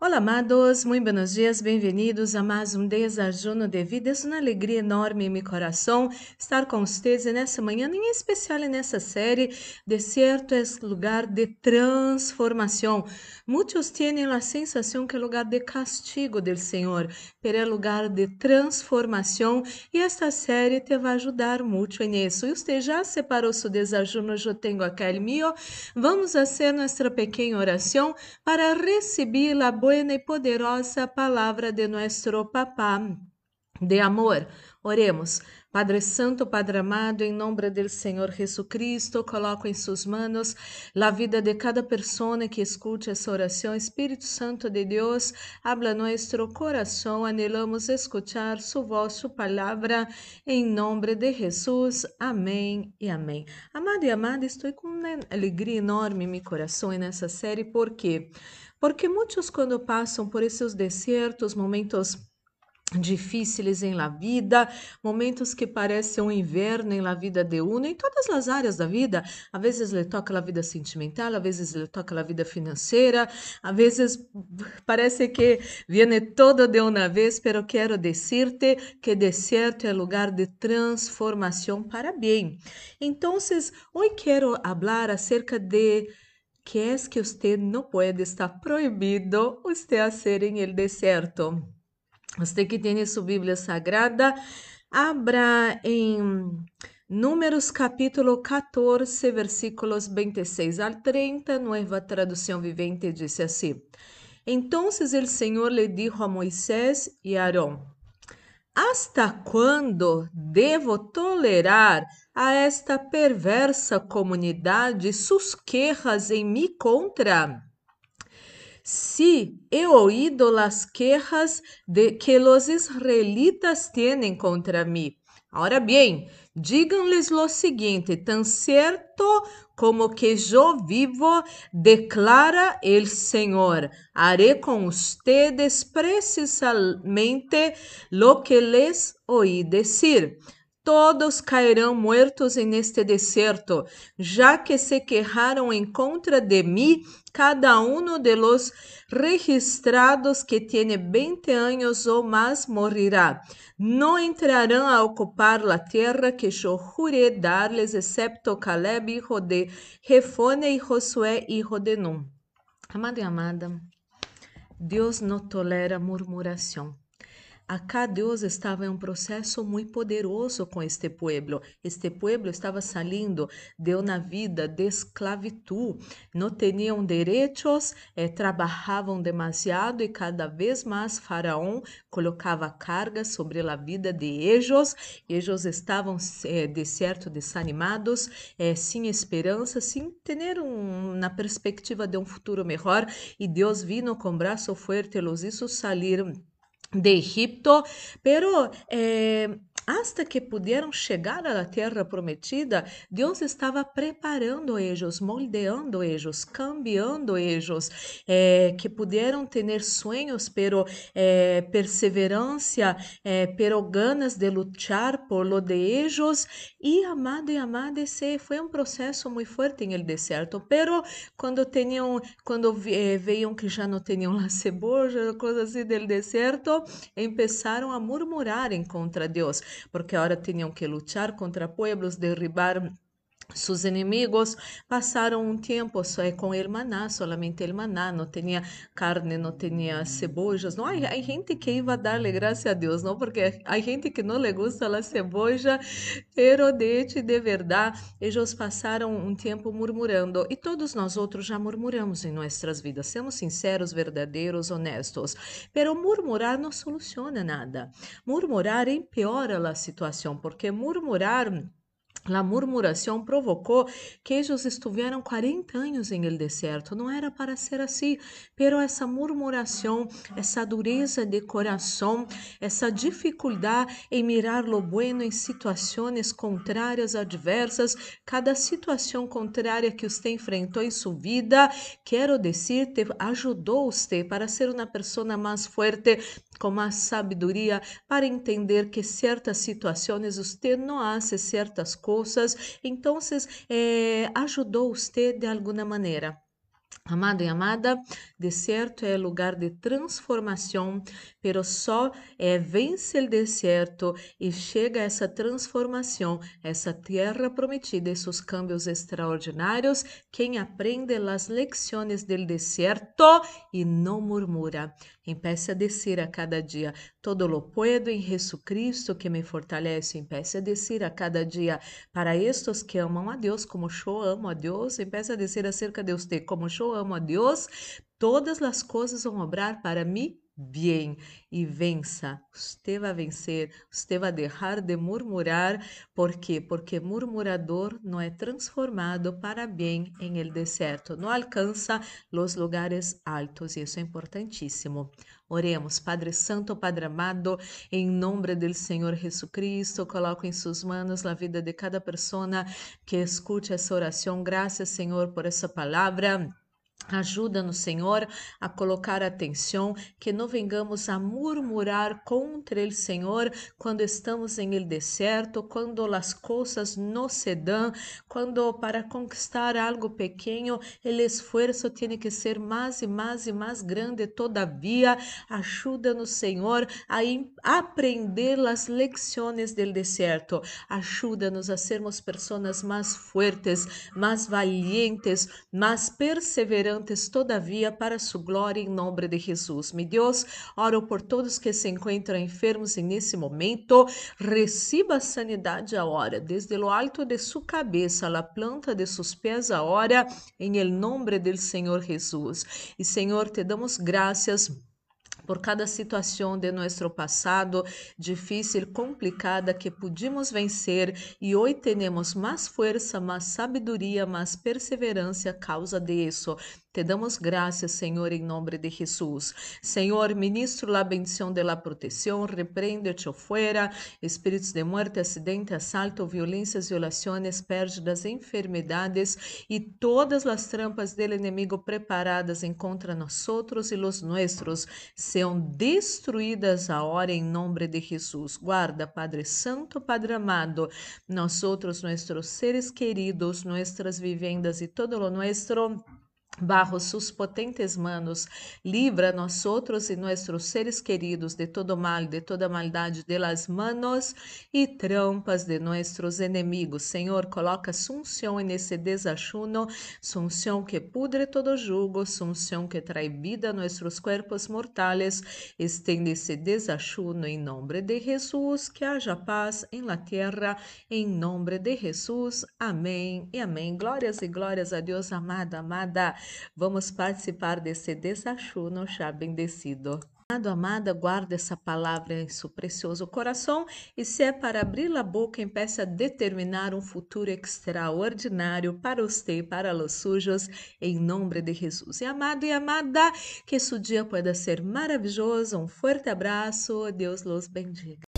Olá, amados, muito buenos dias, bem-vindos a mais um desajuno de vida. É uma alegria enorme em meu coração estar com vocês nessa manhã, em especial nessa série Deserto é lugar de transformação. Muitos têm a sensação que é lugar de castigo do Senhor, mas é lugar de transformação e esta série te vai ajudar muito nisso. E você já separou seu desajuno, eu tenho aqui o meu. Vamos fazer nossa pequena oração para receber a boa buena poderosa palabra de nuestro papá de amor. Oremos. Padre Santo, Padre amado, em nome do Senhor Jesucristo, coloco em suas mãos a vida de cada pessoa que escute essa oração. Espírito Santo de Deus, habla nosso coração, anelamos escuchar sua voz, sua palavra, em nome de Jesus. Amém e amém. Amado e amada, estou com uma alegria enorme em meu coração nessa série? Porque porque muitos, quando passam por esses desertos, momentos difíceis em la vida, momentos que parecem um inverno em la vida de uno, em todas as áreas da vida. Às vezes lhe toca a vida sentimental, às vezes lhe toca a vida financeira, às vezes parece que viene todo de uma vez, pero quero dizer-te que deserto é lugar de transformação para bem. Então, hoje quero falar acerca de que es que usted no puede, está proibido usted hacer en el desierto. Usted que tiene su Bíblia Sagrada, abra em Números capítulo 14, versículos 26 al 30, Nueva Tradução Vivente diz assim: Entonces el Senhor le dijo a Moisés e a Arão: Hasta quando devo tolerar a esta perversa comunidade sus quejas em mi contra? Si he oído las quejas de que los israelitas tienen contra mí. Ahora bien, díganles lo siguiente, tan cierto como que yo vivo, declara el Señor, haré con ustedes precisamente lo que les oí decir. Todos cairão muertos en este deserto, já que se quejaram em contra de mim, cada um de los registrados que tiene 20 anos ou mais morirá. Não entrarão a ocupar a terra que eu juré darles, excepto Caleb, hijo de Jefone, e Josué, hijo de Nun. Amado e amada, Deus não tolera murmuração. Acá Deus estava em um processo muito poderoso com este pueblo. Este pueblo estava saindo de uma vida de esclavitud. Não tinham direitos, eh, trabalhavam demasiado e cada vez mais Faraó colocava carga sobre a vida de eles. Eles estavam, eh, de certo, desanimados, eh, sem esperança, sem ter um, na perspectiva de um futuro melhor. E Deus vino com braço forte, los hizo salir de Egipto, pero eh, hasta que puderam chegar à terra prometida, Deus estava preparando eles, moldeando eles, cambiando eles, eh, que puderam ter sonhos, pero eh, perseverança, eh, pero ganas de lutar por lo de eles. E amado e amada, esse foi um processo muito forte em el deserto. Pero quando tinham, quando eh, veiam que já não tinham a cebola, coisas assim del deserto, começaram a murmurar em contra Deus porque agora tinham que lutar contra pueblos, derribar seus inimigos passaram um tempo só com o maná, solamente o maná, não tinha carne, não tinha cebolas. Não, há, gente que ia dar-lhe graça a Deus, não, porque há gente que não lhe gusta a cebola, pero de verdade, eles passaram um tempo murmurando e todos nós outros já murmuramos em nossas vidas. Semos sinceros, verdadeiros, honestos. Pero murmurar não soluciona nada. Murmurar empeora a situação, porque murmurar a murmuração provocou que eles estiveram 40 anos em el deserto. Não era para ser assim, pero essa murmuração, essa dureza de coração, essa dificuldade em mirar lo bueno em situações contrárias, adversas, cada situação contrária que você enfrentou em sua vida, quero dizer, te ajudou você para ser uma pessoa mais forte, com mais sabedoria, para entender que certas situações você não hace certas coisas, então eh, ajudou você de alguma maneira. Amado e amada, deserto é lugar de transformação, pero só é, vence o deserto e chega essa transformação, essa terra prometida, esses cambios extraordinários, quem aprende as lições do deserto e não murmura. Empece a descer a cada dia. Todo lo puedo em Jesucristo que me fortalece. Empece a descer a cada dia. Para estes que amam a Deus, como eu amo a Deus, empece a descer acerca de você, como eu amo a Deus, todas as coisas vão obrar para mim bem e vença. Você vai vencer, você vai deixar de murmurar. Por quê? Porque murmurador não é transformado para bem em el deserto, não alcança os lugares altos, e isso é importantíssimo. Oremos, Padre Santo, Padre amado, em nome do Senhor Jesucristo, coloco em suas mãos a vida de cada pessoa que escute essa oração. Graças, Senhor, por essa palavra. Ajuda-nos, Senhor, a colocar atenção, que não vengamos a murmurar contra o Senhor quando estamos em el deserto, quando as coisas não se dão, quando para conquistar algo pequeno, o esforço tem que ser mais e mais e mais grande. Todavia, ajuda-nos, Senhor, a aprender as lições do deserto. Ajuda-nos a sermos pessoas mais fortes, mais valientes, mais perseverantes antes, todavia, para sua glória, em nome de Jesus. Me Deus, oro por todos que se encontram enfermos nesse momento. Receba a sanidade agora, desde o alto de sua cabeça, a planta de seus pés agora, em el do Senhor Jesus. E Senhor, te damos graças por cada situação de nosso passado difícil, complicada que pudimos vencer e hoje temos mais força, mais sabedoria, mais perseverança a causa disso. Te damos graças, Senhor, em nome de Jesus. Senhor, ministro a bendição de la proteção, repreende-te fora, espíritos de muerte, acidente, assalto, violências, violações, pérdidas, enfermidades e todas as trampas do inimigo preparadas contra nós e os nossos sejam destruídas agora em nome de Jesus. Guarda, Padre Santo, Padre amado, nós outros, nossos seres queridos, nossas vivendas e todo o nosso Bajo sus potentes manos, libra nós outros e nossos seres queridos de todo mal, de toda maldade, de las manos e trampas de nossos inimigos. Senhor, coloca sunção nesse desachuno, sunção que pudre todo jugo, sunção que trai vida a nossos corpos mortais. Estende esse desachuno em nome de Jesus, que haja paz em la terra, em nome de Jesus. Amém e amém. Glórias e glórias a Deus, amada, amada. Vamos participar desse desachuno já bendecido. Amado, amada, guarda essa palavra em seu precioso coração e se é para abrir a boca, empeça a determinar um futuro extraordinário para você e para os sujos, em nome de Jesus. E amado e amada, que esse dia pueda ser maravilhoso. Um forte abraço, Deus los bendiga.